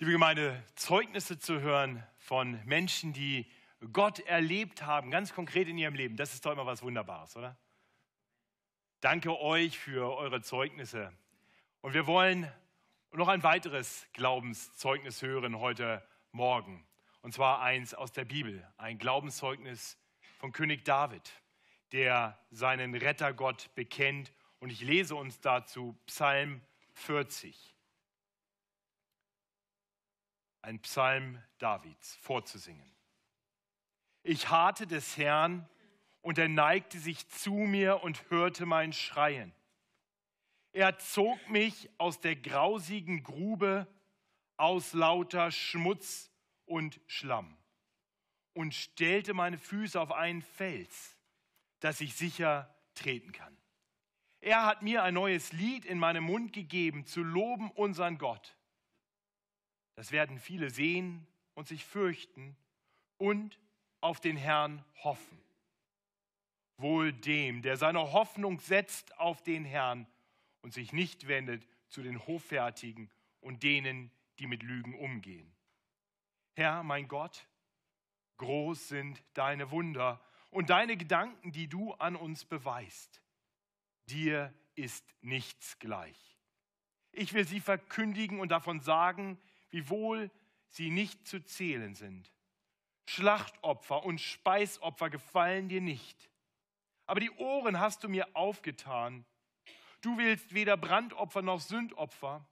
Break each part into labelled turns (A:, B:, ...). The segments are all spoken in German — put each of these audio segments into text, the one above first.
A: Liebe Gemeinde, Zeugnisse zu hören von Menschen, die Gott erlebt haben, ganz konkret in ihrem Leben, das ist doch immer was Wunderbares, oder? Danke euch für eure Zeugnisse. Und wir wollen noch ein weiteres Glaubenszeugnis hören heute Morgen. Und zwar eins aus der Bibel, ein Glaubenszeugnis von König David, der seinen Rettergott bekennt. Und ich lese uns dazu Psalm 40. Ein Psalm Davids vorzusingen. Ich harrte des Herrn und er neigte sich zu mir und hörte mein Schreien. Er zog mich aus der grausigen Grube aus lauter Schmutz und Schlamm und stellte meine Füße auf einen Fels, dass ich sicher treten kann. Er hat mir ein neues Lied in meinem Mund gegeben, zu loben unseren Gott. Das werden viele sehen und sich fürchten und auf den Herrn hoffen. Wohl dem, der seine Hoffnung setzt auf den Herrn und sich nicht wendet zu den Hoffärtigen und denen, die mit Lügen umgehen. Herr, mein Gott, groß sind deine Wunder und deine Gedanken, die du an uns beweist. Dir ist nichts gleich. Ich will sie verkündigen und davon sagen, wie wohl sie nicht zu zählen sind. Schlachtopfer und Speisopfer gefallen dir nicht. Aber die Ohren hast du mir aufgetan. Du willst weder Brandopfer noch Sündopfer.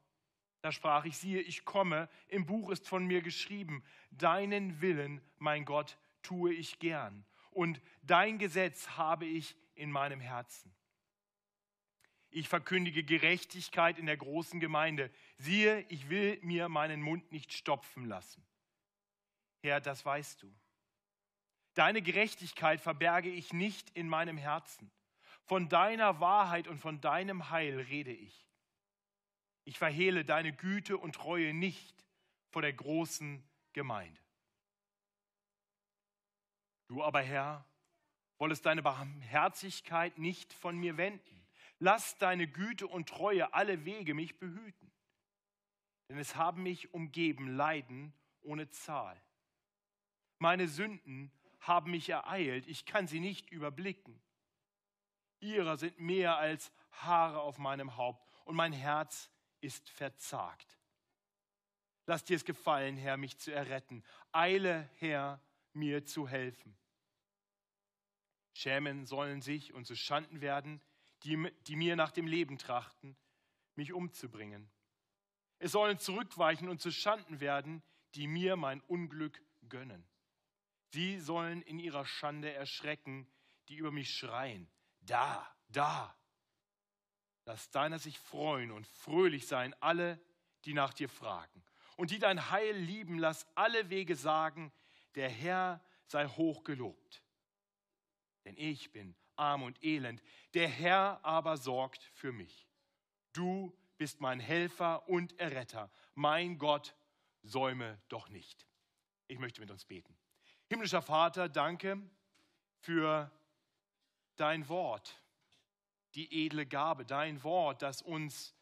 A: Da sprach ich, siehe, ich komme, im Buch ist von mir geschrieben, deinen Willen, mein Gott, tue ich gern. Und dein Gesetz habe ich in meinem Herzen. Ich verkündige Gerechtigkeit in der großen Gemeinde. Siehe, ich will mir meinen Mund nicht stopfen lassen. Herr, das weißt du. Deine Gerechtigkeit verberge ich nicht in meinem Herzen. Von deiner Wahrheit und von deinem Heil rede ich. Ich verhehle deine Güte und Treue nicht vor der großen Gemeinde. Du aber, Herr, wollest deine Barmherzigkeit nicht von mir wenden. Lass deine Güte und Treue alle Wege mich behüten. Denn es haben mich umgeben Leiden ohne Zahl. Meine Sünden haben mich ereilt, ich kann sie nicht überblicken. Ihrer sind mehr als Haare auf meinem Haupt und mein Herz ist verzagt. Lass dir es gefallen, Herr, mich zu erretten. Eile, Herr, mir zu helfen. Schämen sollen sich und zu Schanden werden, die, die mir nach dem Leben trachten, mich umzubringen. Es sollen zurückweichen und zu Schanden werden, die mir mein Unglück gönnen. Sie sollen in ihrer Schande erschrecken, die über mich schreien. Da, da. Lass deiner sich freuen und fröhlich sein, alle, die nach dir fragen. Und die dein Heil lieben, lass alle Wege sagen, der Herr sei hoch gelobt. Denn ich bin arm und elend, der Herr aber sorgt für mich. Du bist mein Helfer und Erretter. Mein Gott, säume doch nicht. Ich möchte mit uns beten. Himmlischer Vater, danke für dein Wort, die edle Gabe, dein Wort, das uns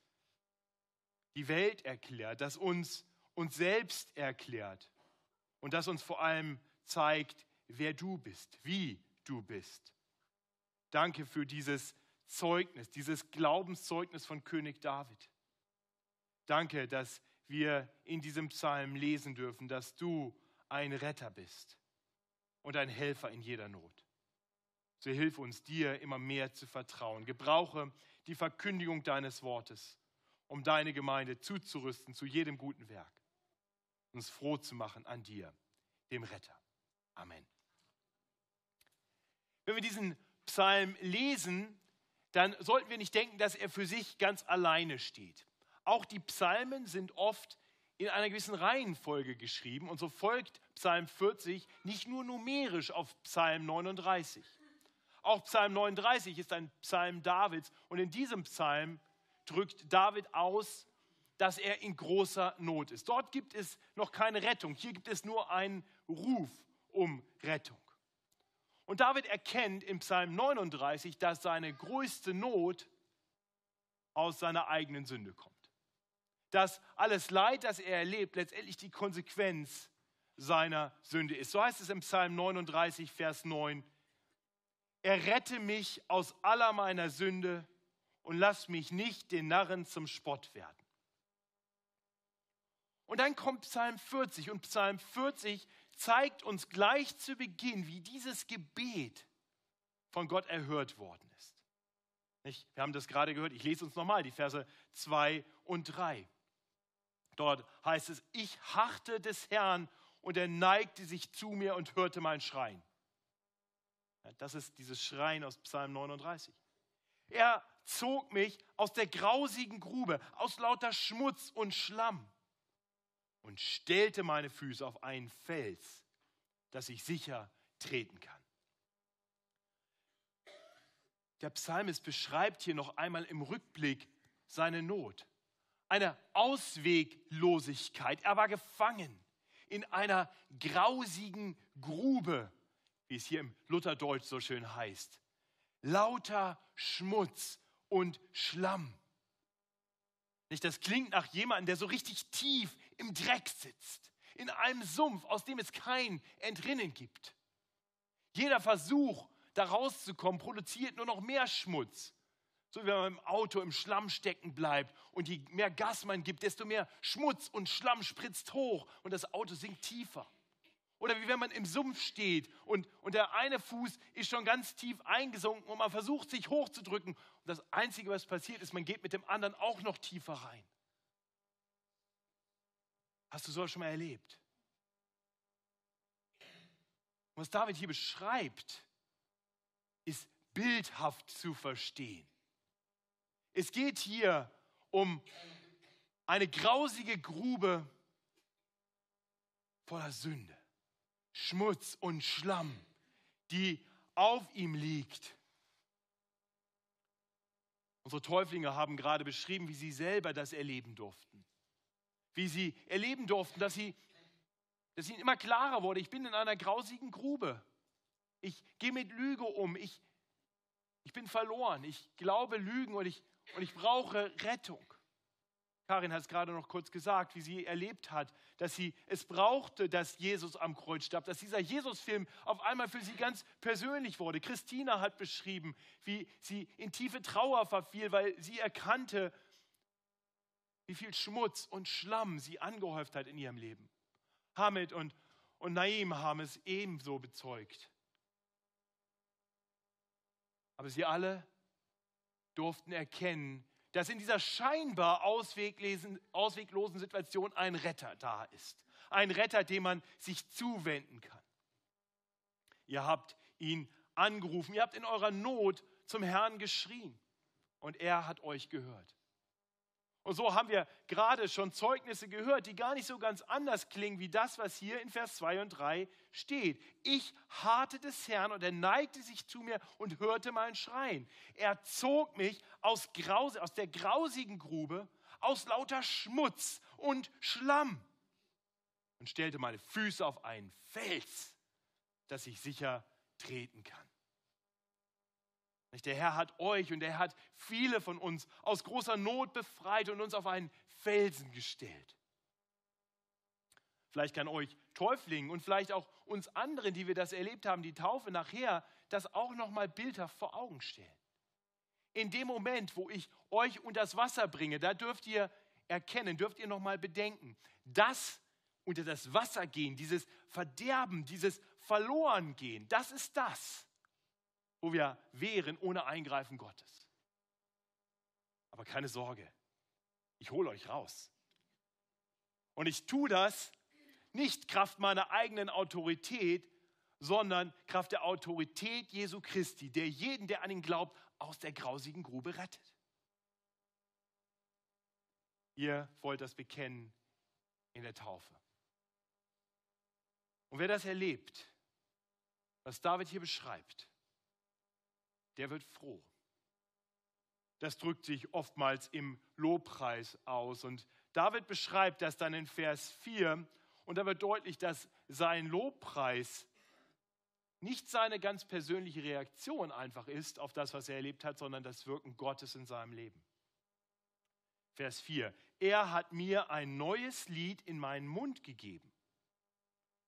A: die Welt erklärt, das uns uns selbst erklärt und das uns vor allem zeigt, wer du bist, wie du bist. Danke für dieses Zeugnis, dieses Glaubenszeugnis von König David. Danke, dass wir in diesem Psalm lesen dürfen, dass du ein Retter bist und ein Helfer in jeder Not. So hilf uns, dir immer mehr zu vertrauen. Gebrauche die Verkündigung deines Wortes, um deine Gemeinde zuzurüsten zu jedem guten Werk. Uns froh zu machen an dir, dem Retter. Amen. Wenn wir diesen Psalm lesen, dann sollten wir nicht denken, dass er für sich ganz alleine steht. Auch die Psalmen sind oft in einer gewissen Reihenfolge geschrieben und so folgt Psalm 40 nicht nur numerisch auf Psalm 39. Auch Psalm 39 ist ein Psalm Davids und in diesem Psalm drückt David aus, dass er in großer Not ist. Dort gibt es noch keine Rettung, hier gibt es nur einen Ruf um Rettung. Und David erkennt im Psalm 39, dass seine größte Not aus seiner eigenen Sünde kommt dass alles Leid, das er erlebt, letztendlich die Konsequenz seiner Sünde ist. So heißt es im Psalm 39, Vers 9. Er rette mich aus aller meiner Sünde und lass mich nicht den Narren zum Spott werden. Und dann kommt Psalm 40 und Psalm 40 zeigt uns gleich zu Beginn, wie dieses Gebet von Gott erhört worden ist. Nicht? Wir haben das gerade gehört, ich lese uns nochmal die Verse 2 und 3. Dort heißt es, ich harrte des Herrn und er neigte sich zu mir und hörte mein Schreien. Das ist dieses Schreien aus Psalm 39. Er zog mich aus der grausigen Grube, aus lauter Schmutz und Schlamm und stellte meine Füße auf einen Fels, dass ich sicher treten kann. Der Psalmist beschreibt hier noch einmal im Rückblick seine Not, eine Ausweglosigkeit. Er war gefangen in einer grausigen Grube, wie es hier im Lutherdeutsch so schön heißt. Lauter Schmutz und Schlamm. Nicht, das klingt nach jemandem, der so richtig tief im Dreck sitzt, in einem Sumpf, aus dem es kein Entrinnen gibt. Jeder Versuch, da rauszukommen, produziert nur noch mehr Schmutz. So wie wenn man im Auto im Schlamm stecken bleibt und je mehr Gas man gibt, desto mehr Schmutz und Schlamm spritzt hoch und das Auto sinkt tiefer. Oder wie wenn man im Sumpf steht und, und der eine Fuß ist schon ganz tief eingesunken und man versucht sich hochzudrücken. Und das Einzige, was passiert ist, man geht mit dem anderen auch noch tiefer rein. Hast du sowas schon mal erlebt? Was David hier beschreibt, ist bildhaft zu verstehen. Es geht hier um eine grausige Grube voller Sünde, Schmutz und Schlamm, die auf ihm liegt. Unsere Täuflinge haben gerade beschrieben, wie sie selber das erleben durften wie sie erleben durften, dass, sie, dass ihnen immer klarer wurde, ich bin in einer grausigen Grube. Ich gehe mit Lüge um. Ich, ich bin verloren. Ich glaube Lügen und ich, und ich brauche Rettung. Karin hat es gerade noch kurz gesagt, wie sie erlebt hat, dass sie es brauchte, dass Jesus am Kreuz starb, dass dieser Jesus-Film auf einmal für sie ganz persönlich wurde. Christina hat beschrieben, wie sie in tiefe Trauer verfiel, weil sie erkannte, wie viel Schmutz und Schlamm sie angehäuft hat in ihrem Leben. Hamid und, und Naim haben es ebenso bezeugt. Aber sie alle durften erkennen, dass in dieser scheinbar ausweglosen Situation ein Retter da ist. Ein Retter, dem man sich zuwenden kann. Ihr habt ihn angerufen, ihr habt in eurer Not zum Herrn geschrien und er hat euch gehört. Und so haben wir gerade schon Zeugnisse gehört, die gar nicht so ganz anders klingen wie das, was hier in Vers 2 und 3 steht. Ich harrte des Herrn und er neigte sich zu mir und hörte mein Schreien. Er zog mich aus, Grause, aus der grausigen Grube, aus lauter Schmutz und Schlamm und stellte meine Füße auf einen Fels, dass ich sicher treten kann. Der Herr hat euch und er hat viele von uns aus großer Not befreit und uns auf einen Felsen gestellt. Vielleicht kann euch Täuflingen und vielleicht auch uns anderen, die wir das erlebt haben, die Taufe nachher, das auch noch mal bildhaft vor Augen stellen. In dem Moment, wo ich euch unter das Wasser bringe, da dürft ihr erkennen, dürft ihr noch mal bedenken, das unter das Wasser gehen, dieses Verderben, dieses Verlorengehen, das ist das, wo wir wären ohne Eingreifen Gottes. Aber keine Sorge, ich hole euch raus. Und ich tue das nicht Kraft meiner eigenen Autorität, sondern Kraft der Autorität Jesu Christi, der jeden, der an ihn glaubt, aus der grausigen Grube rettet. Ihr wollt das bekennen in der Taufe. Und wer das erlebt, was David hier beschreibt, der wird froh. Das drückt sich oftmals im Lobpreis aus. Und David beschreibt das dann in Vers 4. Und da wird deutlich, dass sein Lobpreis nicht seine ganz persönliche Reaktion einfach ist auf das, was er erlebt hat, sondern das Wirken Gottes in seinem Leben. Vers 4. Er hat mir ein neues Lied in meinen Mund gegeben.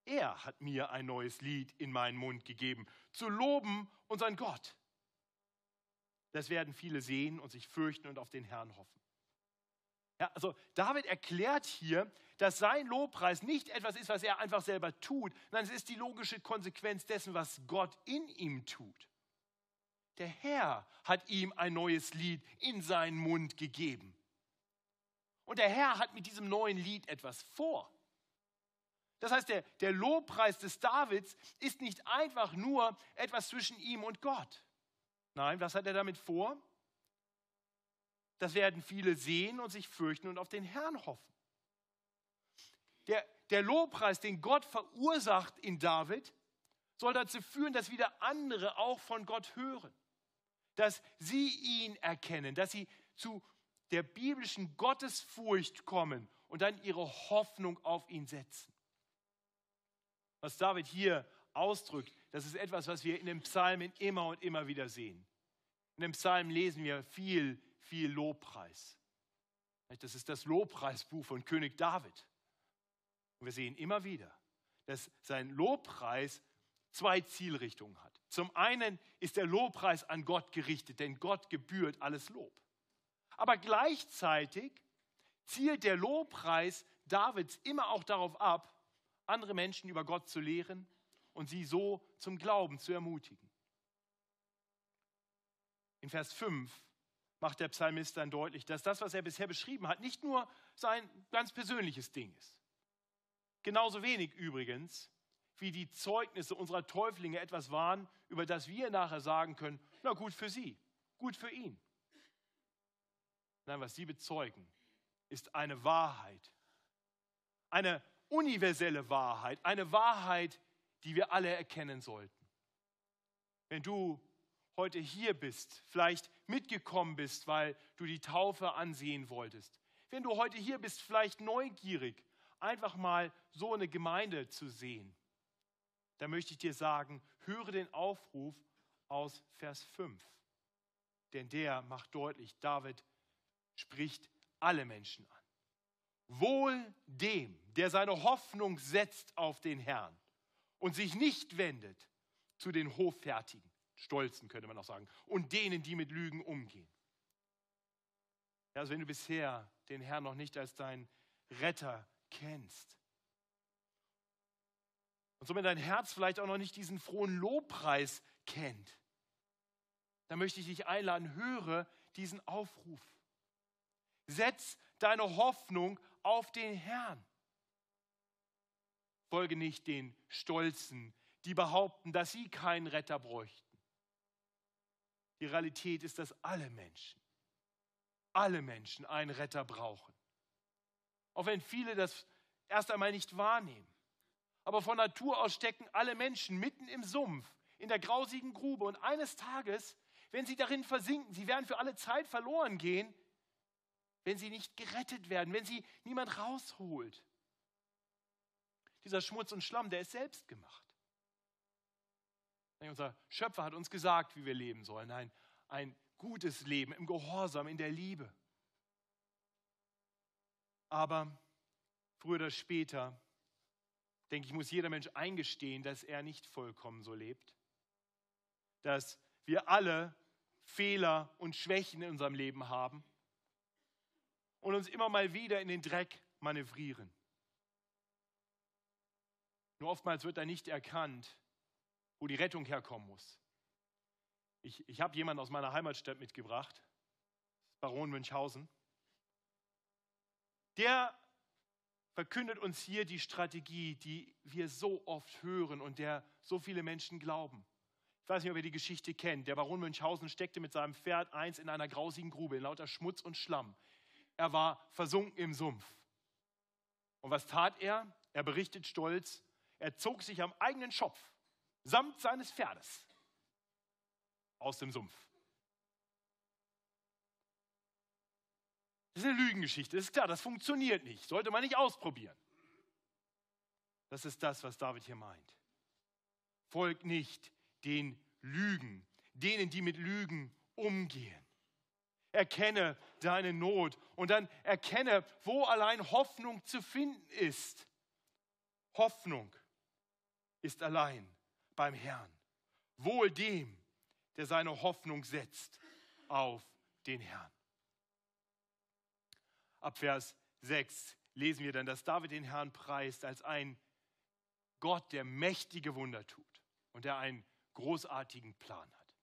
A: Er hat mir ein neues Lied in meinen Mund gegeben, zu loben unseren Gott. Das werden viele sehen und sich fürchten und auf den Herrn hoffen. Ja, also David erklärt hier, dass sein Lobpreis nicht etwas ist, was er einfach selber tut, sondern es ist die logische Konsequenz dessen, was Gott in ihm tut. Der Herr hat ihm ein neues Lied in seinen Mund gegeben. Und der Herr hat mit diesem neuen Lied etwas vor. Das heißt, der, der Lobpreis des Davids ist nicht einfach nur etwas zwischen ihm und Gott. Nein, was hat er damit vor? Das werden viele sehen und sich fürchten und auf den Herrn hoffen. Der, der Lobpreis, den Gott verursacht in David, soll dazu führen, dass wieder andere auch von Gott hören. Dass sie ihn erkennen, dass sie zu der biblischen Gottesfurcht kommen und dann ihre Hoffnung auf ihn setzen. Was David hier ausdrückt, das ist etwas, was wir in den Psalmen immer und immer wieder sehen. In den Psalmen lesen wir viel, viel Lobpreis. Das ist das Lobpreisbuch von König David. Und wir sehen immer wieder, dass sein Lobpreis zwei Zielrichtungen hat. Zum einen ist der Lobpreis an Gott gerichtet, denn Gott gebührt alles Lob. Aber gleichzeitig zielt der Lobpreis Davids immer auch darauf ab, andere Menschen über Gott zu lehren und sie so zum Glauben zu ermutigen. In Vers 5 macht der Psalmist dann deutlich, dass das, was er bisher beschrieben hat, nicht nur sein ganz persönliches Ding ist. Genauso wenig übrigens, wie die Zeugnisse unserer Täuflinge etwas waren, über das wir nachher sagen können, na gut für sie, gut für ihn. Nein, was sie bezeugen, ist eine Wahrheit. Eine universelle Wahrheit. Eine Wahrheit, die wir alle erkennen sollten. Wenn du heute hier bist, vielleicht mitgekommen bist, weil du die Taufe ansehen wolltest. Wenn du heute hier bist, vielleicht neugierig, einfach mal so eine Gemeinde zu sehen, dann möchte ich dir sagen, höre den Aufruf aus Vers 5. Denn der macht deutlich, David spricht alle Menschen an. Wohl dem, der seine Hoffnung setzt auf den Herrn und sich nicht wendet zu den Hoffärtigen, Stolzen könnte man auch sagen, und denen, die mit Lügen umgehen. Also wenn du bisher den Herrn noch nicht als dein Retter kennst und somit dein Herz vielleicht auch noch nicht diesen frohen Lobpreis kennt, dann möchte ich dich einladen, höre diesen Aufruf. Setz deine Hoffnung auf den Herrn. Folge nicht den Stolzen, die behaupten, dass sie keinen Retter bräuchten. Die Realität ist, dass alle Menschen, alle Menschen einen Retter brauchen. Auch wenn viele das erst einmal nicht wahrnehmen. Aber von Natur aus stecken alle Menschen mitten im Sumpf, in der grausigen Grube. Und eines Tages, wenn sie darin versinken, sie werden für alle Zeit verloren gehen, wenn sie nicht gerettet werden, wenn sie niemand rausholt. Dieser Schmutz und Schlamm, der ist selbst gemacht. Unser Schöpfer hat uns gesagt, wie wir leben sollen. Ein, ein gutes Leben im Gehorsam, in der Liebe. Aber früher oder später, denke ich, muss jeder Mensch eingestehen, dass er nicht vollkommen so lebt. Dass wir alle Fehler und Schwächen in unserem Leben haben und uns immer mal wieder in den Dreck manövrieren. Nur oftmals wird da nicht erkannt, wo die Rettung herkommen muss. Ich, ich habe jemanden aus meiner Heimatstadt mitgebracht, Baron Münchhausen. Der verkündet uns hier die Strategie, die wir so oft hören und der so viele Menschen glauben. Ich weiß nicht, ob ihr die Geschichte kennt. Der Baron Münchhausen steckte mit seinem Pferd eins in einer grausigen Grube in lauter Schmutz und Schlamm. Er war versunken im Sumpf. Und was tat er? Er berichtet stolz, er zog sich am eigenen Schopf samt seines Pferdes aus dem Sumpf. Das ist eine Lügengeschichte, ist klar, das funktioniert nicht, sollte man nicht ausprobieren. Das ist das, was David hier meint. Folgt nicht den Lügen, denen, die mit Lügen umgehen. Erkenne deine Not. Und dann erkenne, wo allein Hoffnung zu finden ist. Hoffnung ist allein beim Herrn. Wohl dem, der seine Hoffnung setzt auf den Herrn. Ab Vers 6 lesen wir dann, dass David den Herrn preist als ein Gott, der mächtige Wunder tut und der einen großartigen Plan hat.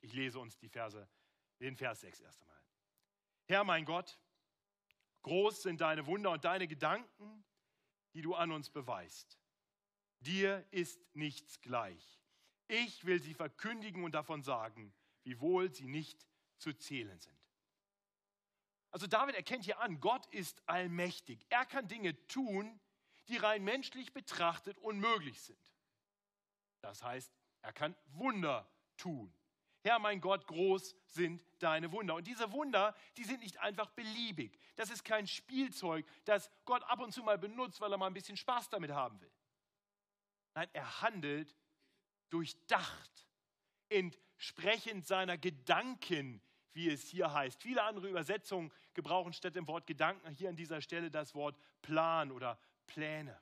A: Ich lese uns die Verse, den Vers 6 erst einmal. Herr mein Gott, groß sind deine Wunder und deine Gedanken, die du an uns beweist. Dir ist nichts gleich. Ich will sie verkündigen und davon sagen, wiewohl sie nicht zu zählen sind. Also David erkennt hier an, Gott ist allmächtig. Er kann Dinge tun, die rein menschlich betrachtet unmöglich sind. Das heißt, er kann Wunder tun. Herr, mein Gott, groß sind deine Wunder. Und diese Wunder, die sind nicht einfach beliebig. Das ist kein Spielzeug, das Gott ab und zu mal benutzt, weil er mal ein bisschen Spaß damit haben will. Nein, er handelt durchdacht, entsprechend seiner Gedanken, wie es hier heißt. Viele andere Übersetzungen gebrauchen statt dem Wort Gedanken hier an dieser Stelle das Wort Plan oder Pläne.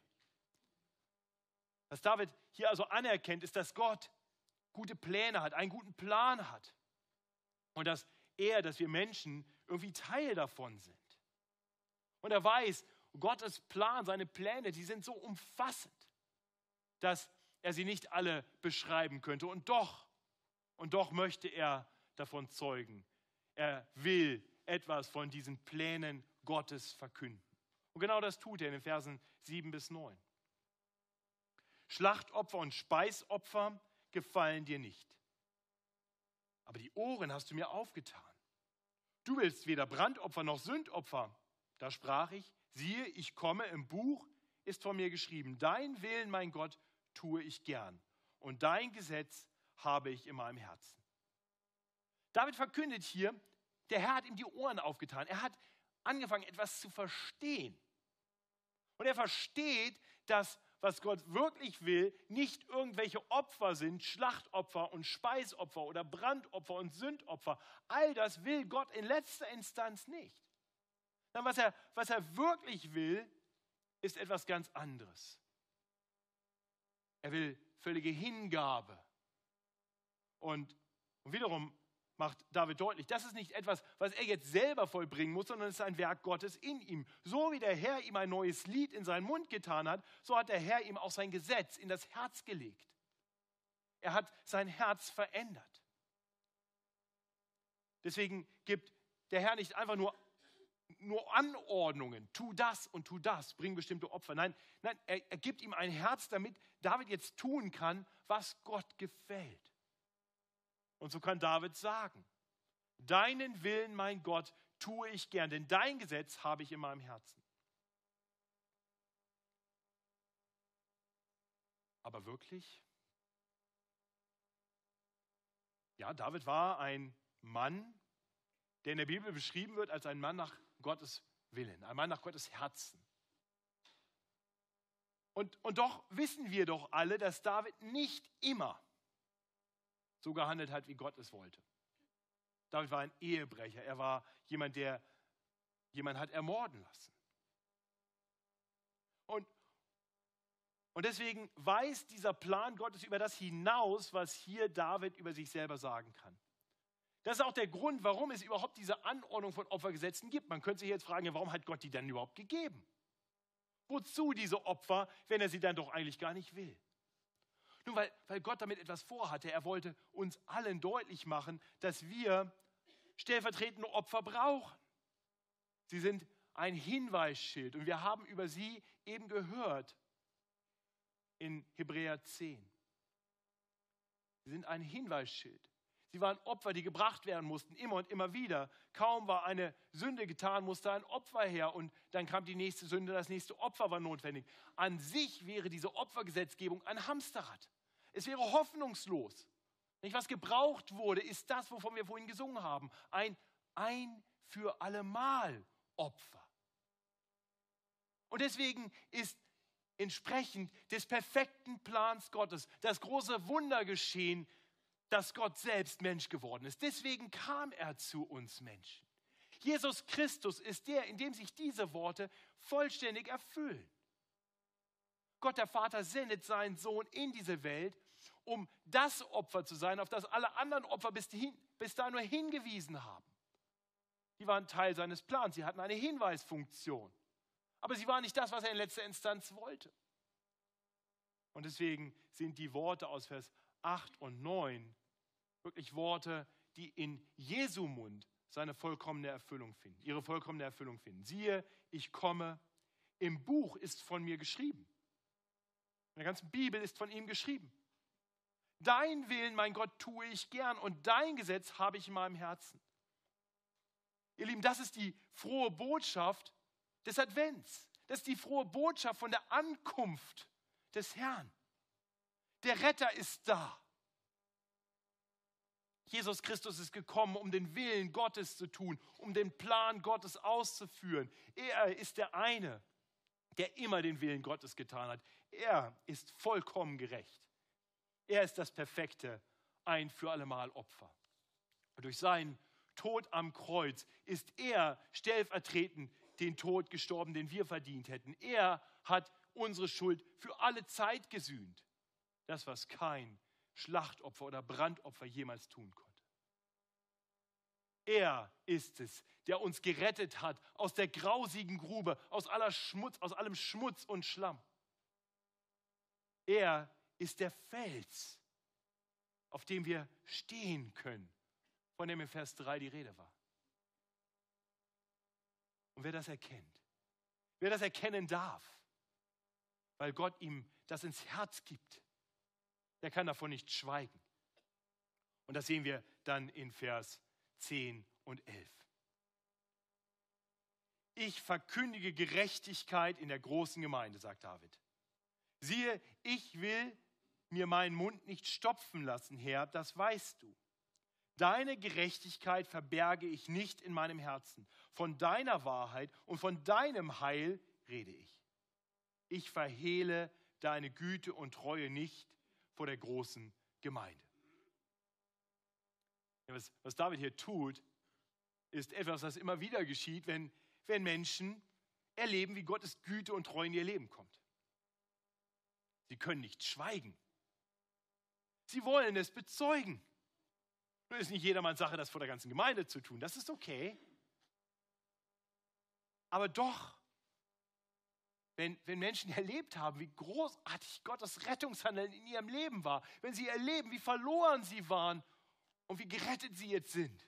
A: Was David hier also anerkennt, ist, dass Gott gute Pläne hat, einen guten Plan hat. Und dass er, dass wir Menschen irgendwie Teil davon sind. Und er weiß, Gottes Plan, seine Pläne, die sind so umfassend, dass er sie nicht alle beschreiben könnte. Und doch, und doch möchte er davon zeugen. Er will etwas von diesen Plänen Gottes verkünden. Und genau das tut er in den Versen 7 bis 9. Schlachtopfer und Speisopfer gefallen dir nicht. Aber die Ohren hast du mir aufgetan. Du willst weder Brandopfer noch Sündopfer. Da sprach ich, siehe, ich komme, im Buch ist von mir geschrieben, dein Willen, mein Gott, tue ich gern. Und dein Gesetz habe ich in meinem Herzen. David verkündet hier, der Herr hat ihm die Ohren aufgetan. Er hat angefangen, etwas zu verstehen. Und er versteht, dass was Gott wirklich will, nicht irgendwelche Opfer sind, Schlachtopfer und Speisopfer oder Brandopfer und Sündopfer. All das will Gott in letzter Instanz nicht. Was er, was er wirklich will, ist etwas ganz anderes. Er will völlige Hingabe. Und, und wiederum macht David deutlich, das ist nicht etwas, was er jetzt selber vollbringen muss, sondern es ist ein Werk Gottes in ihm. So wie der Herr ihm ein neues Lied in seinen Mund getan hat, so hat der Herr ihm auch sein Gesetz in das Herz gelegt. Er hat sein Herz verändert. Deswegen gibt der Herr nicht einfach nur, nur Anordnungen, tu das und tu das, bring bestimmte Opfer. Nein, nein er, er gibt ihm ein Herz, damit David jetzt tun kann, was Gott gefällt. Und so kann David sagen, deinen Willen, mein Gott, tue ich gern, denn dein Gesetz habe ich in meinem Herzen. Aber wirklich? Ja, David war ein Mann, der in der Bibel beschrieben wird als ein Mann nach Gottes Willen, ein Mann nach Gottes Herzen. Und, und doch wissen wir doch alle, dass David nicht immer so gehandelt hat, wie Gott es wollte. David war ein Ehebrecher. Er war jemand, der jemand hat ermorden lassen. Und, und deswegen weist dieser Plan Gottes über das hinaus, was hier David über sich selber sagen kann. Das ist auch der Grund, warum es überhaupt diese Anordnung von Opfergesetzen gibt. Man könnte sich jetzt fragen, warum hat Gott die denn überhaupt gegeben? Wozu diese Opfer, wenn er sie dann doch eigentlich gar nicht will? Nun, weil, weil Gott damit etwas vorhatte. Er wollte uns allen deutlich machen, dass wir stellvertretende Opfer brauchen. Sie sind ein Hinweisschild und wir haben über sie eben gehört in Hebräer 10. Sie sind ein Hinweisschild. Sie waren Opfer, die gebracht werden mussten, immer und immer wieder. Kaum war eine Sünde getan, musste ein Opfer her und dann kam die nächste Sünde, das nächste Opfer war notwendig. An sich wäre diese Opfergesetzgebung ein Hamsterrad. Es wäre hoffnungslos. Nicht, was gebraucht wurde, ist das, wovon wir vorhin gesungen haben. Ein ein für allemal Opfer. Und deswegen ist entsprechend des perfekten Plans Gottes das große Wunder geschehen, dass Gott selbst Mensch geworden ist. Deswegen kam er zu uns Menschen. Jesus Christus ist der, in dem sich diese Worte vollständig erfüllen. Gott der Vater sendet seinen Sohn in diese Welt, um das Opfer zu sein, auf das alle anderen Opfer bis, dahin, bis dahin nur hingewiesen haben. Die waren Teil seines Plans, sie hatten eine Hinweisfunktion. Aber sie waren nicht das, was er in letzter Instanz wollte. Und deswegen sind die Worte aus Vers 8 und 9 wirklich Worte, die in Jesu Mund seine vollkommene Erfüllung finden, ihre vollkommene Erfüllung finden. Siehe, ich komme, im Buch ist von mir geschrieben. In der ganzen Bibel ist von ihm geschrieben. Dein Willen, mein Gott, tue ich gern und dein Gesetz habe ich in meinem Herzen. Ihr Lieben, das ist die frohe Botschaft des Advents. Das ist die frohe Botschaft von der Ankunft des Herrn. Der Retter ist da. Jesus Christus ist gekommen, um den Willen Gottes zu tun, um den Plan Gottes auszuführen. Er ist der eine, der immer den Willen Gottes getan hat. Er ist vollkommen gerecht. Er ist das perfekte ein für allemal Opfer. Und durch seinen Tod am Kreuz ist er stellvertretend den Tod gestorben, den wir verdient hätten. Er hat unsere Schuld für alle Zeit gesühnt. Das, was kein Schlachtopfer oder Brandopfer jemals tun konnte. Er ist es, der uns gerettet hat aus der grausigen Grube, aus aller Schmutz, aus allem Schmutz und Schlamm. Er ist der Fels, auf dem wir stehen können, von dem in Vers 3 die Rede war. Und wer das erkennt, wer das erkennen darf, weil Gott ihm das ins Herz gibt, der kann davon nicht schweigen. Und das sehen wir dann in Vers 10 und 11. Ich verkündige Gerechtigkeit in der großen Gemeinde, sagt David. Siehe, ich will mir meinen Mund nicht stopfen lassen, Herr, das weißt du. Deine Gerechtigkeit verberge ich nicht in meinem Herzen. Von deiner Wahrheit und von deinem Heil rede ich. Ich verhehle deine Güte und Treue nicht vor der großen Gemeinde. Was, was David hier tut, ist etwas, das immer wieder geschieht, wenn, wenn Menschen erleben, wie Gottes Güte und Treue in ihr Leben kommt. Sie können nicht schweigen. Sie wollen es bezeugen. Nun ist nicht jedermanns Sache, das vor der ganzen Gemeinde zu tun. Das ist okay. Aber doch, wenn, wenn Menschen erlebt haben, wie großartig Gottes Rettungshandeln in ihrem Leben war, wenn sie erleben, wie verloren sie waren und wie gerettet sie jetzt sind,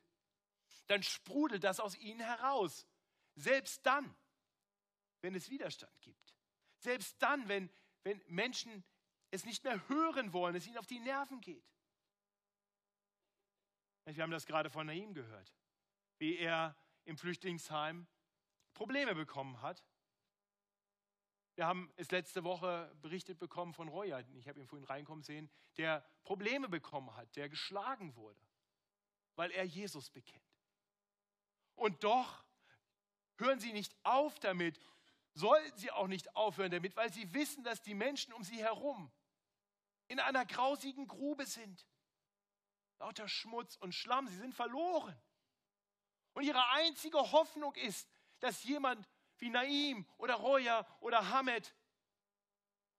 A: dann sprudelt das aus ihnen heraus. Selbst dann, wenn es Widerstand gibt. Selbst dann, wenn, wenn Menschen es nicht mehr hören wollen, es ihnen auf die Nerven geht. Wir haben das gerade von Naim gehört, wie er im Flüchtlingsheim Probleme bekommen hat. Wir haben es letzte Woche berichtet bekommen von Roya, ich habe ihn vorhin reinkommen sehen, der Probleme bekommen hat, der geschlagen wurde, weil er Jesus bekennt. Und doch hören sie nicht auf damit, sollten sie auch nicht aufhören damit, weil sie wissen, dass die Menschen um sie herum in einer grausigen Grube sind. Lauter Schmutz und Schlamm, sie sind verloren. Und ihre einzige Hoffnung ist, dass jemand wie Naim oder Roya oder Hamed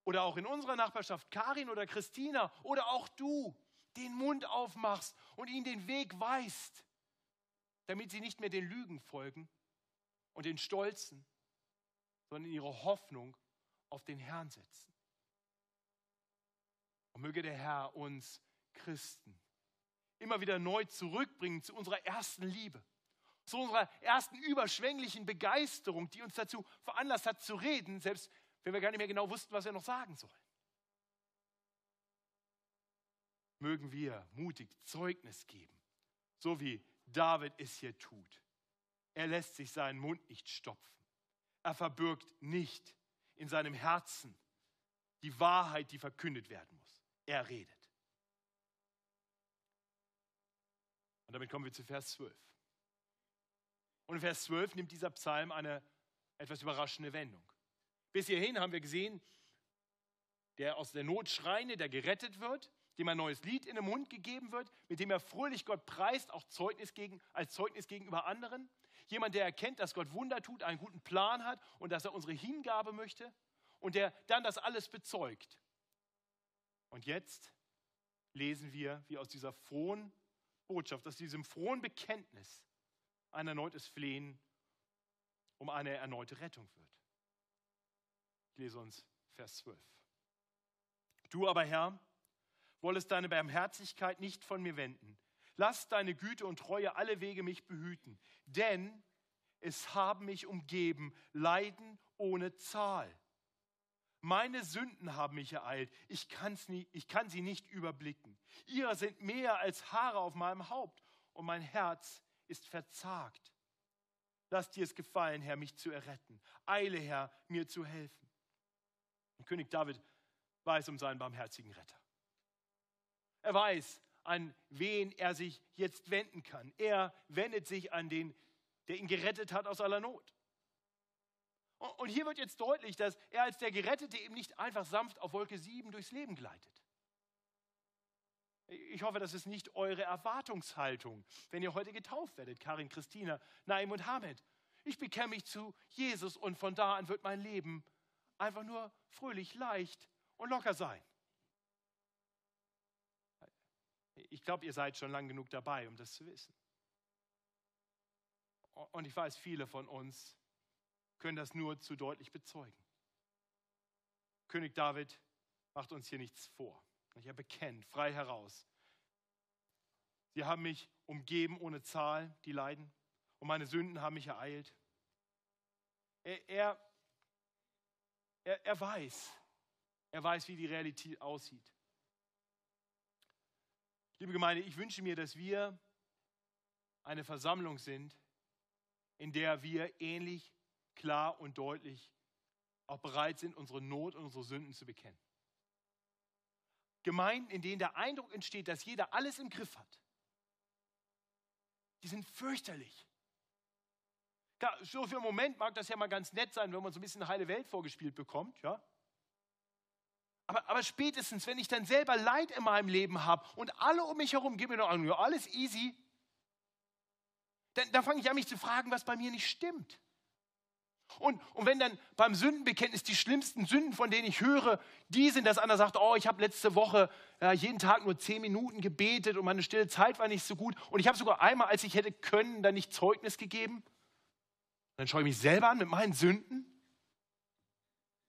A: oder auch in unserer Nachbarschaft Karin oder Christina oder auch du den Mund aufmachst und ihnen den Weg weist, damit sie nicht mehr den Lügen folgen und den Stolzen, sondern ihre Hoffnung auf den Herrn setzen. Und möge der Herr uns Christen immer wieder neu zurückbringen zu unserer ersten Liebe, zu unserer ersten überschwänglichen Begeisterung, die uns dazu veranlasst hat zu reden, selbst wenn wir gar nicht mehr genau wussten, was wir noch sagen sollen. Mögen wir mutig Zeugnis geben, so wie David es hier tut. Er lässt sich seinen Mund nicht stopfen. Er verbirgt nicht in seinem Herzen die Wahrheit, die verkündet werden muss. Er redet. Und damit kommen wir zu Vers 12. Und in Vers 12 nimmt dieser Psalm eine etwas überraschende Wendung. Bis hierhin haben wir gesehen, der aus der Not schreine, der gerettet wird, dem ein neues Lied in den Mund gegeben wird, mit dem er fröhlich Gott preist, auch Zeugnis gegen, als Zeugnis gegenüber anderen. Jemand, der erkennt, dass Gott Wunder tut, einen guten Plan hat und dass er unsere Hingabe möchte und der dann das alles bezeugt. Und jetzt lesen wir, wie aus dieser frohen Botschaft, aus diesem frohen Bekenntnis ein erneutes Flehen um eine erneute Rettung wird. Ich lese uns Vers 12. Du aber, Herr, wollest deine Barmherzigkeit nicht von mir wenden. Lass deine Güte und Treue alle Wege mich behüten, denn es haben mich umgeben Leiden ohne Zahl. Meine Sünden haben mich ereilt. Ich, kann's nie, ich kann sie nicht überblicken. Ihre sind mehr als Haare auf meinem Haupt und mein Herz ist verzagt. Lass dir es gefallen, Herr, mich zu erretten. Eile, Herr, mir zu helfen. Und König David weiß um seinen barmherzigen Retter. Er weiß, an wen er sich jetzt wenden kann. Er wendet sich an den, der ihn gerettet hat aus aller Not. Und hier wird jetzt deutlich, dass er als der Gerettete eben nicht einfach sanft auf Wolke 7 durchs Leben gleitet. Ich hoffe, das ist nicht eure Erwartungshaltung, wenn ihr heute getauft werdet, Karin, Christina, Naim und Hamed. Ich bekenne mich zu Jesus und von da an wird mein Leben einfach nur fröhlich, leicht und locker sein. Ich glaube, ihr seid schon lang genug dabei, um das zu wissen. Und ich weiß, viele von uns können das nur zu deutlich bezeugen. König David macht uns hier nichts vor. Er bekennt frei heraus. Sie haben mich umgeben ohne Zahl, die leiden, und meine Sünden haben mich ereilt. Er, er, er, er weiß, er weiß, wie die Realität aussieht. Liebe Gemeinde, ich wünsche mir, dass wir eine Versammlung sind, in der wir ähnlich klar und deutlich auch bereit sind, unsere Not und unsere Sünden zu bekennen. Gemeinden, in denen der Eindruck entsteht, dass jeder alles im Griff hat, die sind fürchterlich. Klar, so für einen Moment mag das ja mal ganz nett sein, wenn man so ein bisschen heile Welt vorgespielt bekommt, ja. Aber, aber spätestens, wenn ich dann selber Leid in meinem Leben habe und alle um mich herum geben mir noch an, ja, alles easy, dann, dann fange ich an, mich zu fragen, was bei mir nicht stimmt. Und, und wenn dann beim Sündenbekenntnis die schlimmsten Sünden, von denen ich höre, die sind, dass einer sagt, oh, ich habe letzte Woche ja, jeden Tag nur zehn Minuten gebetet und meine stille Zeit war nicht so gut. Und ich habe sogar einmal, als ich hätte können, dann nicht Zeugnis gegeben. Dann schaue ich mich selber an mit meinen Sünden.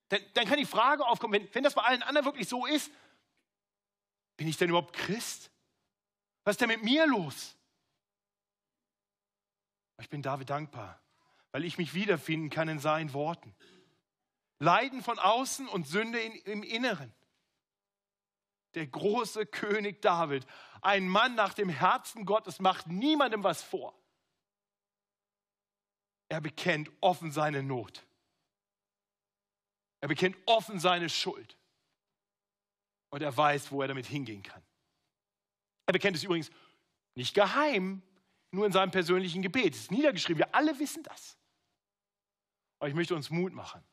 A: Dann, dann kann die Frage aufkommen, wenn, wenn das bei allen anderen wirklich so ist, bin ich denn überhaupt Christ? Was ist denn mit mir los? Ich bin David dankbar weil ich mich wiederfinden kann in seinen Worten. Leiden von außen und Sünde in, im Inneren. Der große König David, ein Mann nach dem Herzen Gottes, macht niemandem was vor. Er bekennt offen seine Not. Er bekennt offen seine Schuld. Und er weiß, wo er damit hingehen kann. Er bekennt es übrigens nicht geheim, nur in seinem persönlichen Gebet. Es ist niedergeschrieben. Wir alle wissen das. Aber ich möchte uns Mut machen.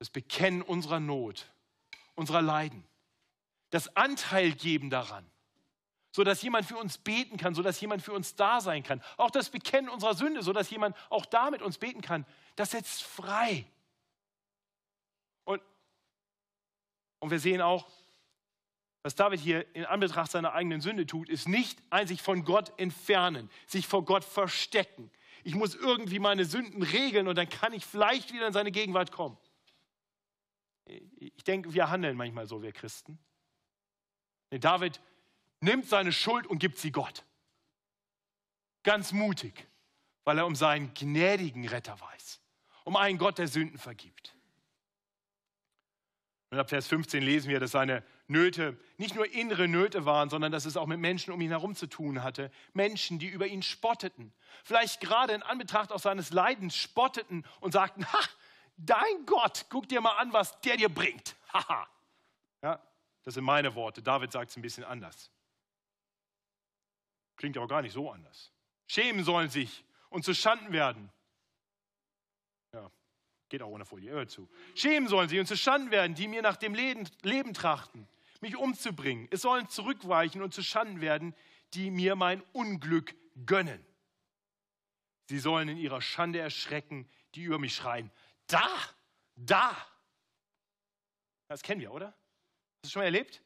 A: Das Bekennen unserer Not, unserer Leiden, das Anteil geben daran, sodass jemand für uns beten kann, sodass jemand für uns da sein kann. Auch das Bekennen unserer Sünde, sodass jemand auch damit uns beten kann, das setzt frei. Und, und wir sehen auch, was David hier in Anbetracht seiner eigenen Sünde tut, ist nicht ein sich von Gott entfernen, sich vor Gott verstecken, ich muss irgendwie meine Sünden regeln und dann kann ich vielleicht wieder in seine Gegenwart kommen. Ich denke, wir handeln manchmal so, wir Christen. David nimmt seine Schuld und gibt sie Gott. Ganz mutig, weil er um seinen gnädigen Retter weiß, um einen Gott, der Sünden vergibt. Und ab Vers 15 lesen wir, dass seine Nöte nicht nur innere Nöte waren, sondern dass es auch mit Menschen um ihn herum zu tun hatte. Menschen, die über ihn spotteten. Vielleicht gerade in Anbetracht auch seines Leidens spotteten und sagten, ha, dein Gott, guck dir mal an, was der dir bringt. Haha. Ja, das sind meine Worte. David sagt es ein bisschen anders. Klingt aber gar nicht so anders. Schämen sollen sich und zu Schanden werden. Ja, geht auch ohne Folie, hör zu. Schämen sollen sie und zu Schanden werden, die mir nach dem Leben, Leben trachten mich umzubringen. Es sollen zurückweichen und zu Schanden werden, die mir mein Unglück gönnen. Sie sollen in ihrer Schande erschrecken, die über mich schreien. Da, da. Das kennen wir, oder? Hast du das schon mal erlebt?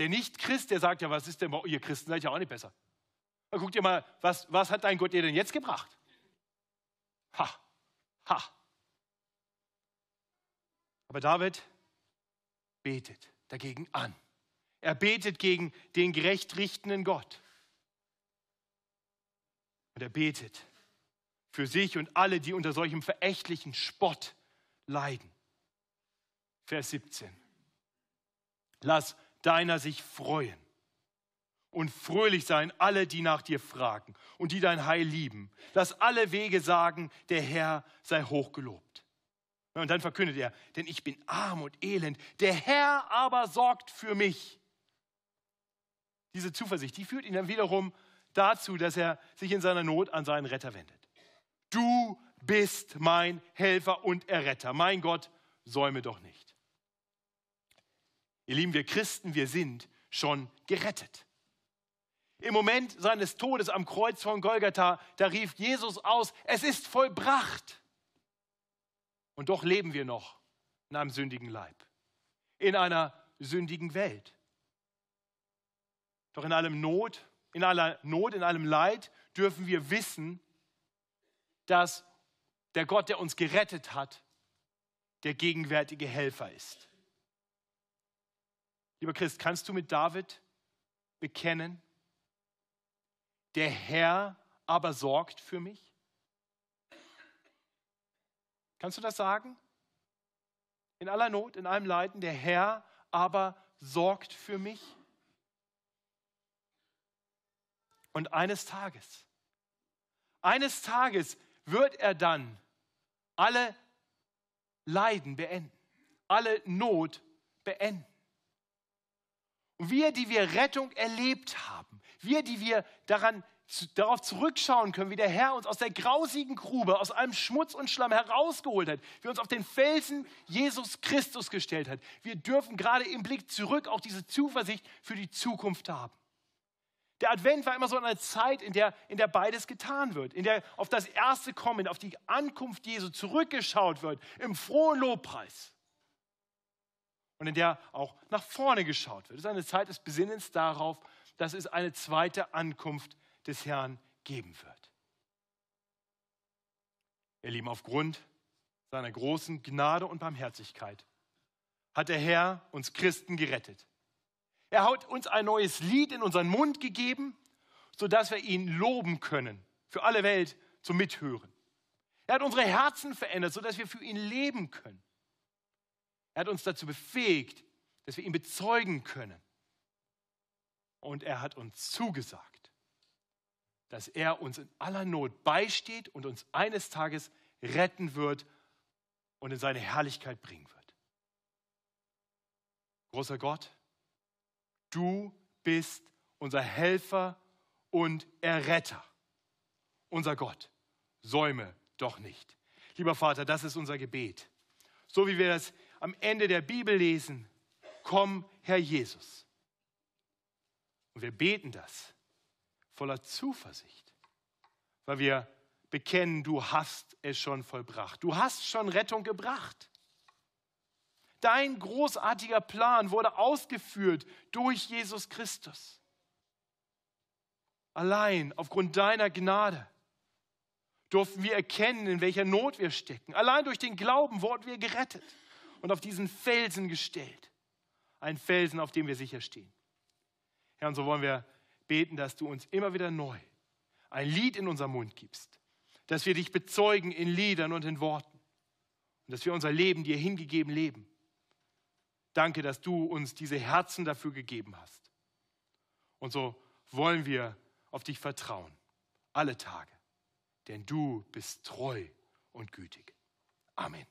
A: Der Nicht-Christ, der sagt ja, was ist denn ihr Christen, seid ja auch nicht besser. Na, guckt ihr mal, was, was hat dein Gott dir denn jetzt gebracht? Ha, ha. Aber David betet dagegen an. Er betet gegen den gerecht richtenden Gott. Und er betet für sich und alle, die unter solchem verächtlichen Spott leiden. Vers 17. Lass deiner sich freuen und fröhlich sein alle, die nach dir fragen und die dein Heil lieben. Lass alle Wege sagen, der Herr sei hochgelobt. Und dann verkündet er, denn ich bin arm und elend, der Herr aber sorgt für mich. Diese Zuversicht, die führt ihn dann wiederum dazu, dass er sich in seiner Not an seinen Retter wendet. Du bist mein Helfer und Erretter. Mein Gott, säume doch nicht. Ihr Lieben, wir Christen, wir sind schon gerettet. Im Moment seines Todes am Kreuz von Golgatha, da rief Jesus aus, es ist vollbracht. Und doch leben wir noch in einem sündigen Leib, in einer sündigen Welt. Doch in allem Not, in aller Not, in allem Leid dürfen wir wissen, dass der Gott, der uns gerettet hat, der gegenwärtige Helfer ist. Lieber Christ, kannst du mit David bekennen, der Herr aber sorgt für mich? Kannst du das sagen? In aller Not, in allem Leiden, der Herr aber sorgt für mich? Und eines Tages, eines Tages wird er dann alle Leiden beenden, alle Not beenden. Und wir, die wir Rettung erlebt haben, wir, die wir daran, darauf zurückschauen können, wie der Herr uns aus der grausigen Grube, aus allem Schmutz und Schlamm herausgeholt hat, wie uns auf den Felsen Jesus Christus gestellt hat, wir dürfen gerade im Blick zurück auch diese Zuversicht für die Zukunft haben. Der Advent war immer so eine Zeit, in der, in der beides getan wird, in der auf das erste Kommen, auf die Ankunft Jesu zurückgeschaut wird, im frohen Lobpreis. Und in der auch nach vorne geschaut wird. Es ist eine Zeit des Besinnens darauf, dass es eine zweite Ankunft des Herrn geben wird. Ihr Lieben, aufgrund seiner großen Gnade und Barmherzigkeit hat der Herr uns Christen gerettet. Er hat uns ein neues Lied in unseren Mund gegeben, sodass wir ihn loben können, für alle Welt zum Mithören. Er hat unsere Herzen verändert, sodass wir für ihn leben können. Er hat uns dazu befähigt, dass wir ihn bezeugen können. Und er hat uns zugesagt, dass er uns in aller Not beisteht und uns eines Tages retten wird und in seine Herrlichkeit bringen wird. Großer Gott, Du bist unser Helfer und Erretter. Unser Gott, säume doch nicht. Lieber Vater, das ist unser Gebet. So wie wir das am Ende der Bibel lesen, komm, Herr Jesus. Und wir beten das voller Zuversicht, weil wir bekennen, du hast es schon vollbracht. Du hast schon Rettung gebracht. Dein großartiger Plan wurde ausgeführt durch Jesus Christus. Allein aufgrund deiner Gnade durften wir erkennen, in welcher Not wir stecken. Allein durch den Glauben wurden wir gerettet und auf diesen Felsen gestellt. Ein Felsen, auf dem wir sicher stehen. Herr, und so wollen wir beten, dass du uns immer wieder neu ein Lied in unserem Mund gibst, dass wir dich bezeugen in Liedern und in Worten und dass wir unser Leben dir hingegeben leben Danke, dass du uns diese Herzen dafür gegeben hast. Und so wollen wir auf dich vertrauen, alle Tage, denn du bist treu und gütig. Amen.